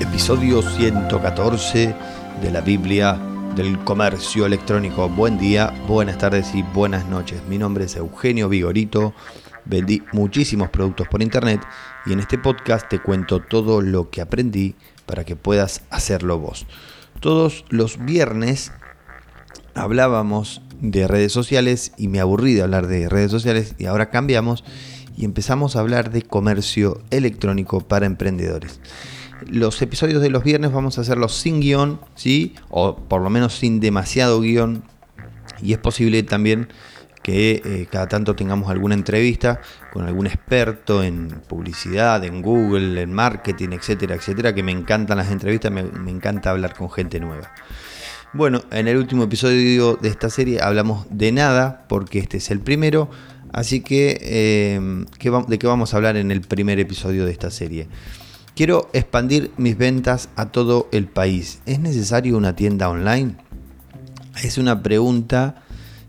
episodio 114 de la Biblia del Comercio Electrónico. Buen día, buenas tardes y buenas noches. Mi nombre es Eugenio Vigorito. Vendí muchísimos productos por internet y en este podcast te cuento todo lo que aprendí para que puedas hacerlo vos. Todos los viernes hablábamos de redes sociales y me aburrí de hablar de redes sociales y ahora cambiamos y empezamos a hablar de comercio electrónico para emprendedores. Los episodios de los viernes vamos a hacerlos sin guion, ¿sí? O por lo menos sin demasiado guion. Y es posible también que eh, cada tanto tengamos alguna entrevista con algún experto en publicidad, en Google, en marketing, etcétera, etcétera, que me encantan las entrevistas, me, encanta hablar con gente nueva. Bueno, en el último episodio de esta serie hablamos de nada, porque este es el primero, así que, eh, ¿de qué vamos a hablar en el primer episodio de esta serie? Quiero expandir mis ventas a todo el país. ¿Es necesario una tienda online? Es una pregunta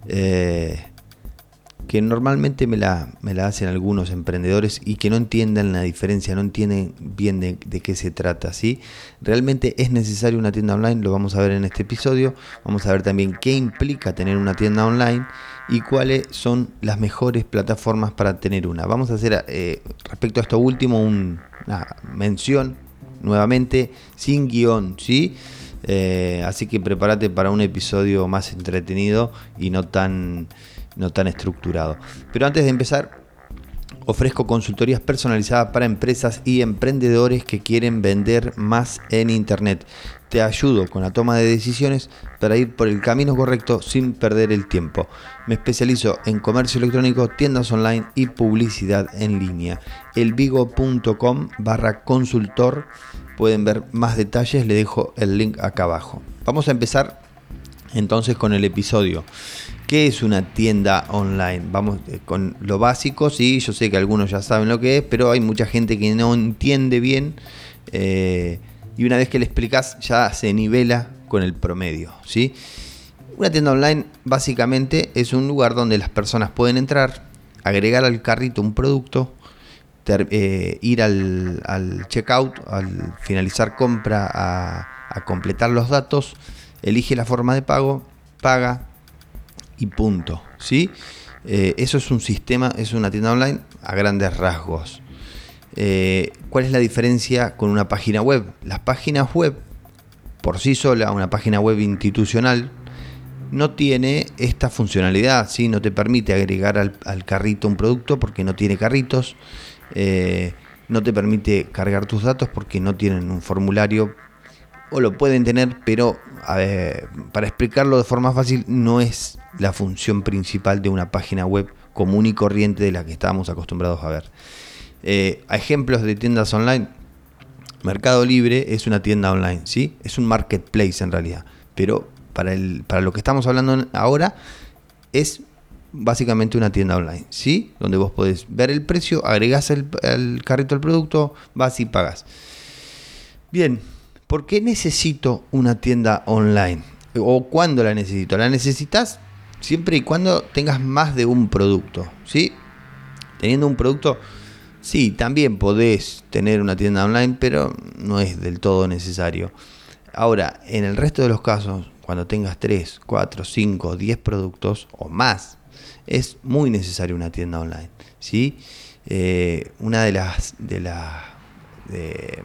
eh, que normalmente me la, me la, hacen algunos emprendedores y que no entienden la diferencia, no entienden bien de, qué se trata. ¿sí? ¿Realmente es necesario una tienda online? Lo vamos a ver en este episodio. Vamos a ver también qué implica tener una tienda online y cuáles son las mejores plataformas para tener una. Vamos a hacer eh, respecto a esto último una mención nuevamente sin guion, ¿sí? Eh, así que prepárate para un episodio más entretenido y no tan, no tan estructurado. Pero antes de empezar, ofrezco consultorías personalizadas para empresas y emprendedores que quieren vender más en Internet te ayudo con la toma de decisiones para ir por el camino correcto sin perder el tiempo. Me especializo en comercio electrónico, tiendas online y publicidad en línea. Elvigo.com barra consultor. Pueden ver más detalles, le dejo el link acá abajo. Vamos a empezar entonces con el episodio. ¿Qué es una tienda online? Vamos eh, con lo básico, sí, yo sé que algunos ya saben lo que es, pero hay mucha gente que no entiende bien. Eh, y una vez que le explicas ya se nivela con el promedio. ¿sí? Una tienda online básicamente es un lugar donde las personas pueden entrar, agregar al carrito un producto, eh, ir al, checkout, al finalizar compra a, completar los datos, elige la forma de pago, paga y punto. ¿sí? Eh, eso es un sistema, es una tienda online a grandes rasgos. Eh, ¿Cuál es la diferencia con una página web? Las páginas web, por sí sola, una página web institucional, no tiene esta funcionalidad, ¿sí? no te permite agregar al, carrito un producto porque no tiene carritos, eh, no te permite cargar tus datos porque no tienen un formulario, o lo pueden tener, pero para explicarlo de forma fácil, no es la función principal de una página web común y corriente de la que estábamos acostumbrados a ver. Eh, ejemplos de tiendas online. Mercado Libre es una tienda online, ¿sí? Es un marketplace en realidad. Pero para, el, para lo que estamos hablando ahora es básicamente una tienda online, ¿sí? Donde vos podés ver el precio, agregás el, el carrito del producto, vas y pagas. Bien, ¿por qué necesito una tienda online? ¿O cuándo la necesito? La necesitas siempre y cuando tengas más de un producto, ¿sí? Teniendo un producto Sí, también podés tener una tienda online, pero no es del todo necesario. Ahora, en el resto de los casos, cuando tengas 3, 4, 5, 10 productos o más, es muy necesario una tienda online. ¿sí? Eh, una de las de, de,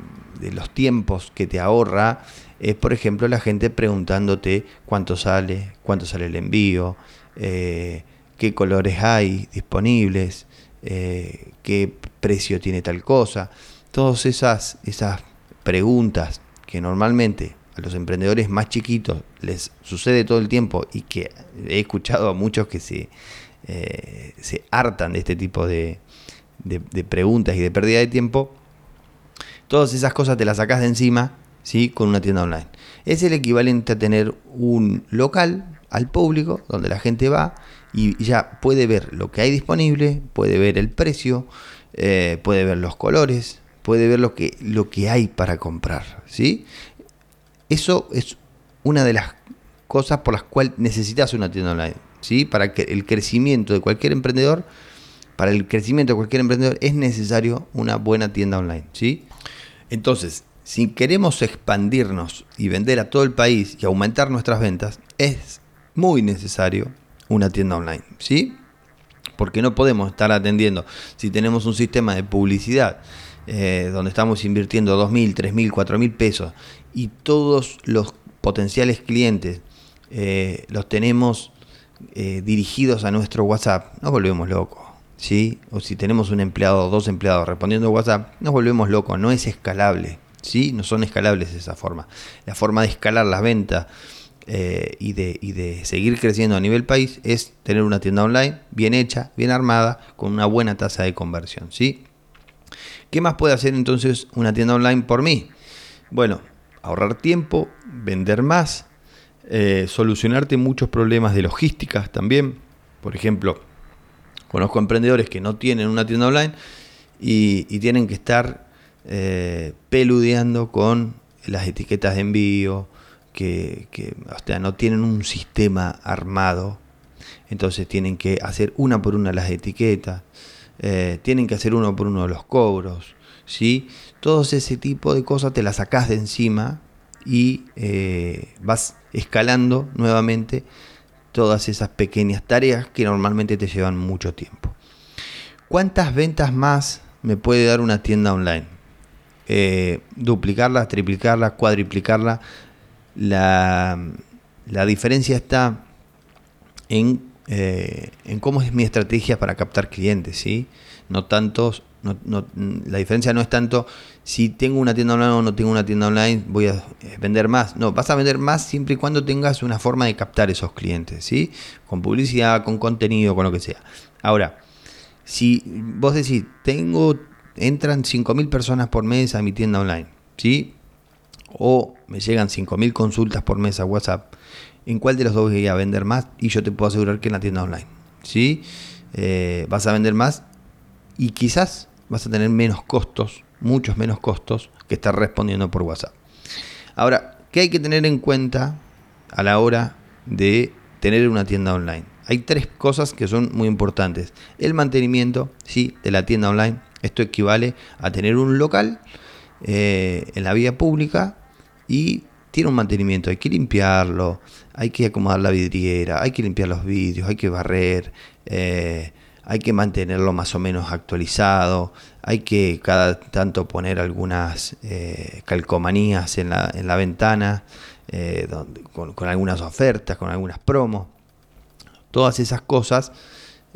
los tiempos que te ahorra es, por ejemplo, la gente preguntándote cuánto sale, cuánto sale el envío, eh, qué colores hay disponibles, eh, qué precio tiene tal cosa. Todas esas, esas preguntas que normalmente a los emprendedores más chiquitos les sucede todo el tiempo y que he escuchado a muchos que se, eh, se hartan de este tipo de, de, preguntas y de pérdida de tiempo, todas esas cosas te las sacas de encima ¿sí? con una tienda online. Es el equivalente a tener un local al público donde la gente va y ya puede ver lo que hay disponible, puede ver el precio, eh, puede ver los colores, puede ver lo que, lo que hay para comprar. ¿sí? Eso es una de las cosas por las cuales necesitas una tienda online. ¿sí? Para que el crecimiento de cualquier emprendedor, para el crecimiento de cualquier emprendedor es necesario una buena tienda online. ¿sí? Entonces, si queremos expandirnos y vender a todo el país y aumentar nuestras ventas, es muy necesario una tienda online, ¿sí? Porque no podemos estar atendiendo si tenemos un sistema de publicidad eh, donde estamos invirtiendo 2.000, 3.000, 4.000 pesos y todos los potenciales clientes eh, los tenemos eh, dirigidos a nuestro WhatsApp, nos volvemos locos. ¿Sí? O si tenemos un empleado o dos empleados respondiendo WhatsApp, nos volvemos locos, no es escalable. ¿sí? No son escalables de esa forma. La forma de escalar las ventas eh, y, de, seguir creciendo a nivel país es tener una tienda online bien hecha, bien armada, con una buena tasa de conversión. ¿sí? ¿Qué más puede hacer entonces una tienda online por mí? Bueno, ahorrar tiempo, vender más, eh, solucionarte muchos problemas de logística también. Por ejemplo, conozco emprendedores que no tienen una tienda online y, tienen que estar eh, peludeando con las etiquetas de envío, que, no tienen un sistema armado, entonces tienen que hacer una por una las etiquetas, eh, tienen que hacer uno por uno los cobros, ¿sí? Todo ese tipo de cosas te las sacás de encima y eh, vas escalando nuevamente todas esas pequeñas tareas que normalmente te llevan mucho tiempo. ¿Cuántas ventas más me puede dar una tienda online? Eh, duplicarla, triplicarla, cuadriplicarla. La, la diferencia está en, eh, en, cómo es mi estrategia para captar clientes, ¿sí? No tantos, no, la diferencia no es tanto si tengo una tienda online o no tengo una tienda online, voy a eh, vender más. No, vas a vender más siempre y cuando tengas una forma de captar esos clientes, ¿sí? Con publicidad, con contenido, con lo que sea. Ahora, si vos decís, tengo, entran 5.000 personas por mes a mi tienda online, ¿sí? O me llegan 5.000 consultas por mes a WhatsApp, ¿en cuál de los dos voy a vender más? Y yo te puedo asegurar que en la tienda online, ¿sí? Eh, vas a vender más y quizás vas a tener menos costos muchos menos costos que estar respondiendo por WhatsApp. Ahora, ¿qué hay que tener en cuenta a la hora de tener una tienda online? Hay tres cosas que son muy importantes. El mantenimiento ¿sí? de la tienda online. Esto equivale a tener un local eh, en la vía pública y tiene un mantenimiento. Hay que limpiarlo, hay que acomodar la vidriera, hay que limpiar los vidrios, hay que barrer. Eh, hay que mantenerlo más o menos actualizado, hay que cada tanto poner algunas eh, calcomanías en la, en la ventana, eh, con, algunas ofertas, con algunas promos. Todas esas cosas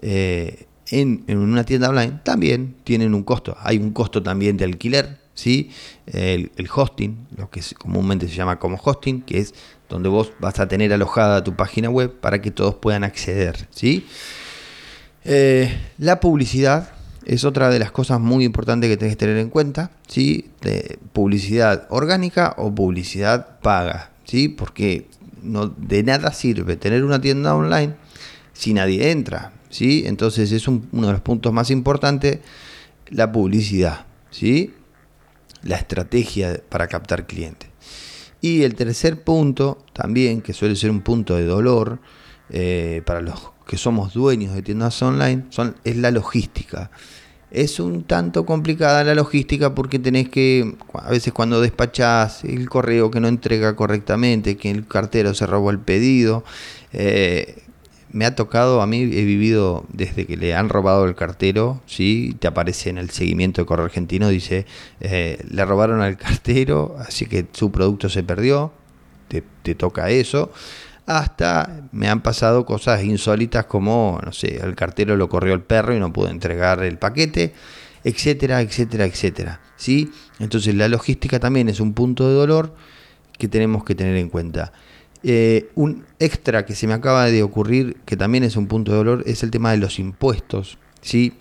eh, en, una tienda online también tienen un costo. Hay un costo también de alquiler, ¿sí? el, el hosting, lo que comúnmente se llama como hosting, que es donde vos vas a tener alojada tu página web para que todos puedan acceder. ¿sí? Eh, la publicidad es otra de las cosas muy importantes que tenés que tener en cuenta, ¿sí? Publicidad orgánica o publicidad paga, ¿sí? Porque no, de nada sirve tener una tienda online si nadie entra, ¿sí? Entonces es uno de los puntos más importantes, la publicidad, ¿sí? La estrategia para captar clientes. Y el tercer punto, también, que suele ser un punto de dolor eh, para los que somos dueños de tiendas online es la logística. Es un tanto complicada la logística porque tenés que, a veces cuando despachás el correo que no entrega correctamente, que el cartero se robó el pedido, eh, me ha tocado, a mí he vivido desde que le han robado el cartero, ¿sí? te aparece en el seguimiento de Correo Argentino, dice, eh, le robaron al cartero, así que su producto se perdió, te, te toca eso hasta me han pasado cosas insólitas como, no sé, el cartero lo corrió el perro y no pudo entregar el paquete, etcétera, etcétera, etcétera. ¿sí? Entonces la logística también es un punto de dolor que tenemos que tener en cuenta. Eh, un extra que se me acaba de ocurrir, que también es un punto de dolor, es el tema de los impuestos. ¿sí?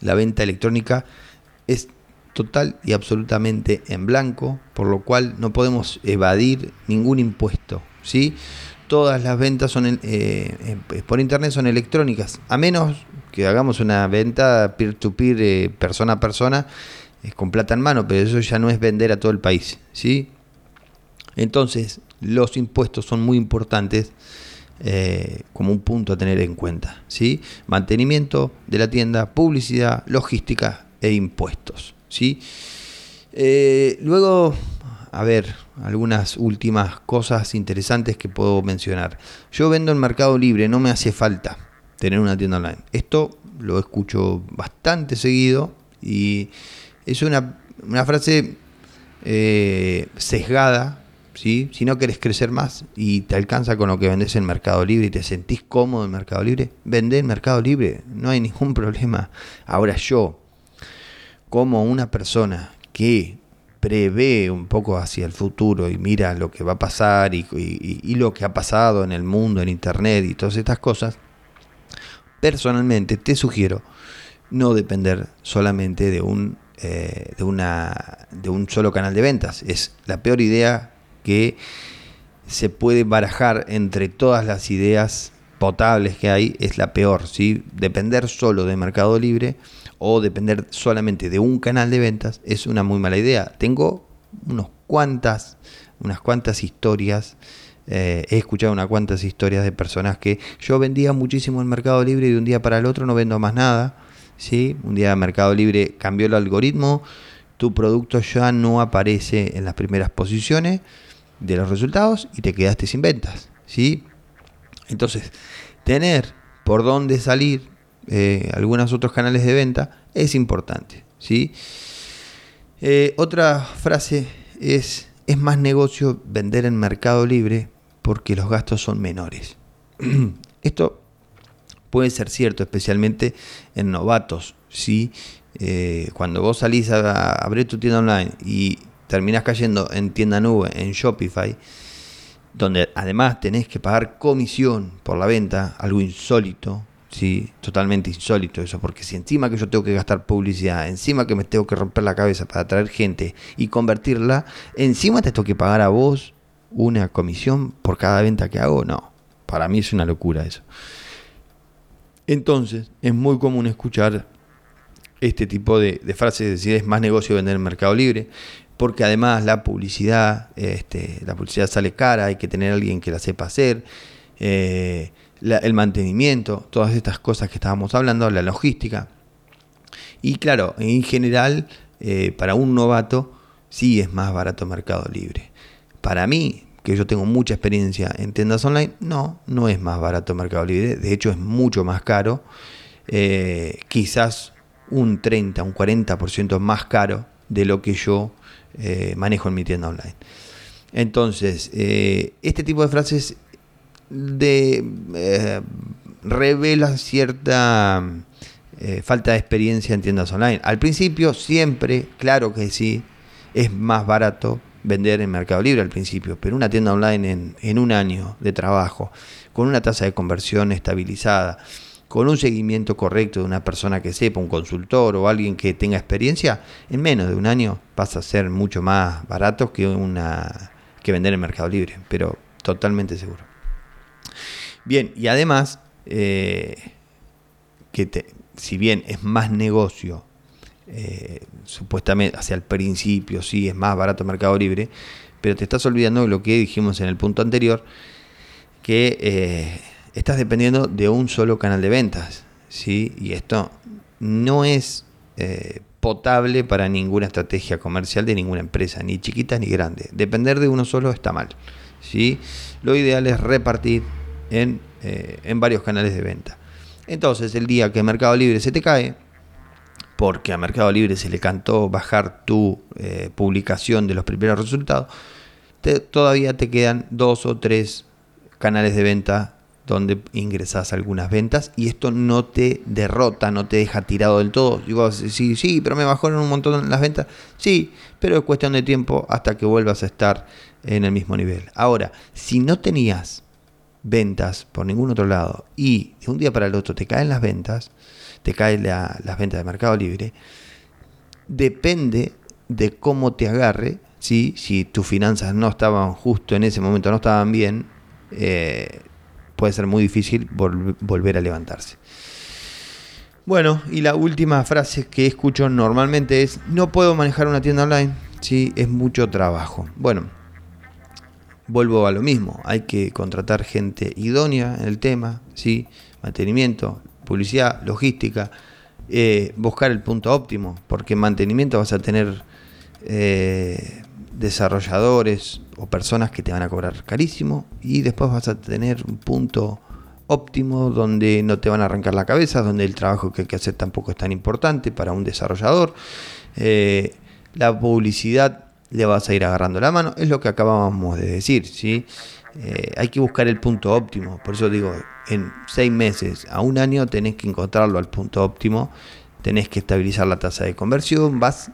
La venta electrónica es total y absolutamente en blanco, por lo cual no podemos evadir ningún impuesto. ¿sí? Todas las ventas son eh, por internet son electrónicas, a menos que hagamos una venta peer-to-peer, eh, persona a persona, con plata en mano, pero eso ya no es vender a todo el país, ¿sí? Entonces, los impuestos son muy importantes eh, como un punto a tener en cuenta, ¿sí? Mantenimiento de la tienda, publicidad, logística e impuestos, ¿sí? Eh, luego, a ver, algunas últimas cosas interesantes que puedo mencionar. Yo vendo en Mercado Libre, no me hace falta tener una tienda online. Esto lo escucho bastante seguido y es una, frase eh, sesgada. ¿sí? Si no querés crecer más y te alcanza con lo que vendes en Mercado Libre y te sentís cómodo en Mercado Libre, vende en Mercado Libre, no hay ningún problema. Ahora yo, como una persona que prevé un poco hacia el futuro y mira lo que va a pasar y, lo que ha pasado en el mundo, en Internet y todas estas cosas, personalmente te sugiero no depender solamente de un, eh, de, una, de un solo canal de ventas. Es la peor idea que se puede barajar entre todas las ideas potables que hay, es la peor. ¿sí? Depender solo de Mercado Libre o depender solamente de un canal de ventas es una muy mala idea. Tengo unos cuantas, unas cuantas historias. Eh, he escuchado unas cuantas historias de personas que yo vendía muchísimo en Mercado Libre y de un día para el otro no vendo más nada. ¿sí? Un día Mercado Libre cambió el algoritmo, tu producto ya no aparece en las primeras posiciones de los resultados y te quedaste sin ventas. ¿sí? Entonces, tener por dónde salir eh, algunos otros canales de venta es importante. ¿sí? Eh, otra frase es, es más negocio vender en Mercado Libre porque los gastos son menores. Esto puede ser cierto, especialmente en novatos. ¿sí? Eh, cuando vos salís a, abrir tu tienda online y terminás cayendo en tienda nube, en Shopify, donde además tenés que pagar comisión por la venta, algo insólito, ¿sí? totalmente insólito eso, porque si encima que yo tengo que gastar publicidad, encima que me tengo que romper la cabeza para atraer gente y convertirla, encima te tengo que pagar a vos una comisión por cada venta que hago, no, para mí es una locura eso. Entonces, es muy común escuchar este tipo de, frases, es decir, es más negocio vender en Mercado Libre, porque además la publicidad, este, la publicidad sale cara, hay que tener a alguien que la sepa hacer. Eh, el mantenimiento, todas estas cosas que estábamos hablando, la logística. Y claro, en general, eh, para un novato, sí es más barato Mercado Libre. Para mí, que yo tengo mucha experiencia en tiendas online, no, no es más barato Mercado Libre. De hecho, es mucho más caro. Eh, quizás un 30, un 40% más caro de lo que yo eh, manejo en mi tienda online. Entonces, este tipo de frases de, eh, revela cierta eh, falta de experiencia en tiendas online. Al principio siempre, claro que sí, es más barato vender en Mercado Libre al principio, pero una tienda online en, en un año de trabajo, con una tasa de conversión estabilizada, con un seguimiento correcto de una persona que sepa, un consultor o alguien que tenga experiencia, en menos de un año pasa a ser mucho más barato que una que vender en Mercado Libre, pero totalmente seguro. Bien, y además, eh, que si bien es más negocio, eh, supuestamente hacia el principio, sí, es más barato Mercado Libre, pero te estás olvidando de lo que dijimos en el punto anterior, que eh, estás dependiendo de un solo canal de ventas, ¿sí? Y esto no es potable para ninguna estrategia comercial de ninguna empresa, ni chiquita ni grande. Depender de uno solo está mal, ¿sí? Lo ideal es repartir eh, en, varios canales de venta. Entonces, el día que Mercado Libre se te cae, porque a Mercado Libre se le cantó bajar tu eh, publicación de los primeros resultados, todavía te quedan dos o tres canales de venta donde ingresas algunas ventas y esto no te derrota, no te deja tirado del todo. Digo, sí, sí, pero me bajaron un montón las ventas. Sí, pero es cuestión de tiempo hasta que vuelvas a estar en el mismo nivel. Ahora, si no tenías ventas por ningún otro lado y de un día para el otro te caen las ventas, te caen las ventas de Mercado Libre, depende de cómo te agarre, si tus finanzas no estaban justo en ese momento, no estaban bien, eh, puede ser muy difícil volver a levantarse. Bueno, y la última frase que escucho normalmente es, no puedo manejar una tienda online, ¿sí? es mucho trabajo. Bueno, vuelvo a lo mismo, hay que contratar gente idónea en el tema, ¿sí? mantenimiento, publicidad, logística, eh, buscar el punto óptimo, porque en mantenimiento vas a tener eh, desarrolladores o personas que te van a cobrar carísimo y después vas a tener un punto óptimo donde no te van a arrancar la cabeza, donde el trabajo que hay que hacer tampoco es tan importante para un desarrollador. Eh, la publicidad le vas a ir agarrando la mano, es lo que acabábamos de decir, ¿sí? Eh, hay que buscar el punto óptimo, por eso digo, en seis meses a un año tenés que encontrarlo al punto óptimo, tenés que estabilizar la tasa de conversión, vas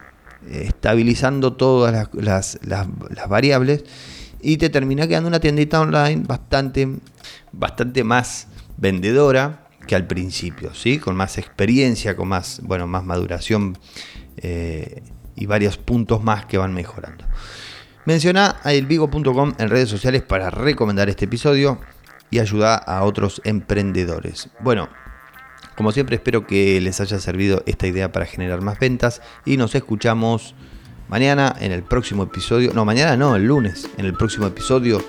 eh, estabilizando todas las, variables y te termina quedando una tiendita online bastante, bastante más vendedora que al principio, ¿sí? con más experiencia, con más, bueno, más maduración eh, y varios puntos más que van mejorando. Menciona a elvigo.com en redes sociales para recomendar este episodio y ayudar a otros emprendedores. Bueno, como siempre espero que les haya servido esta idea para generar más ventas y nos escuchamos mañana en el próximo episodio, no, mañana no, el lunes, en el próximo episodio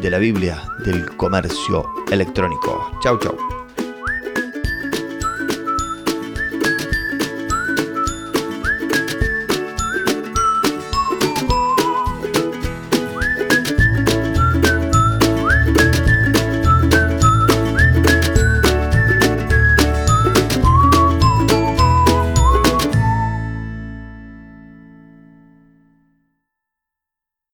de la Biblia del comercio electrónico. Chau, chau.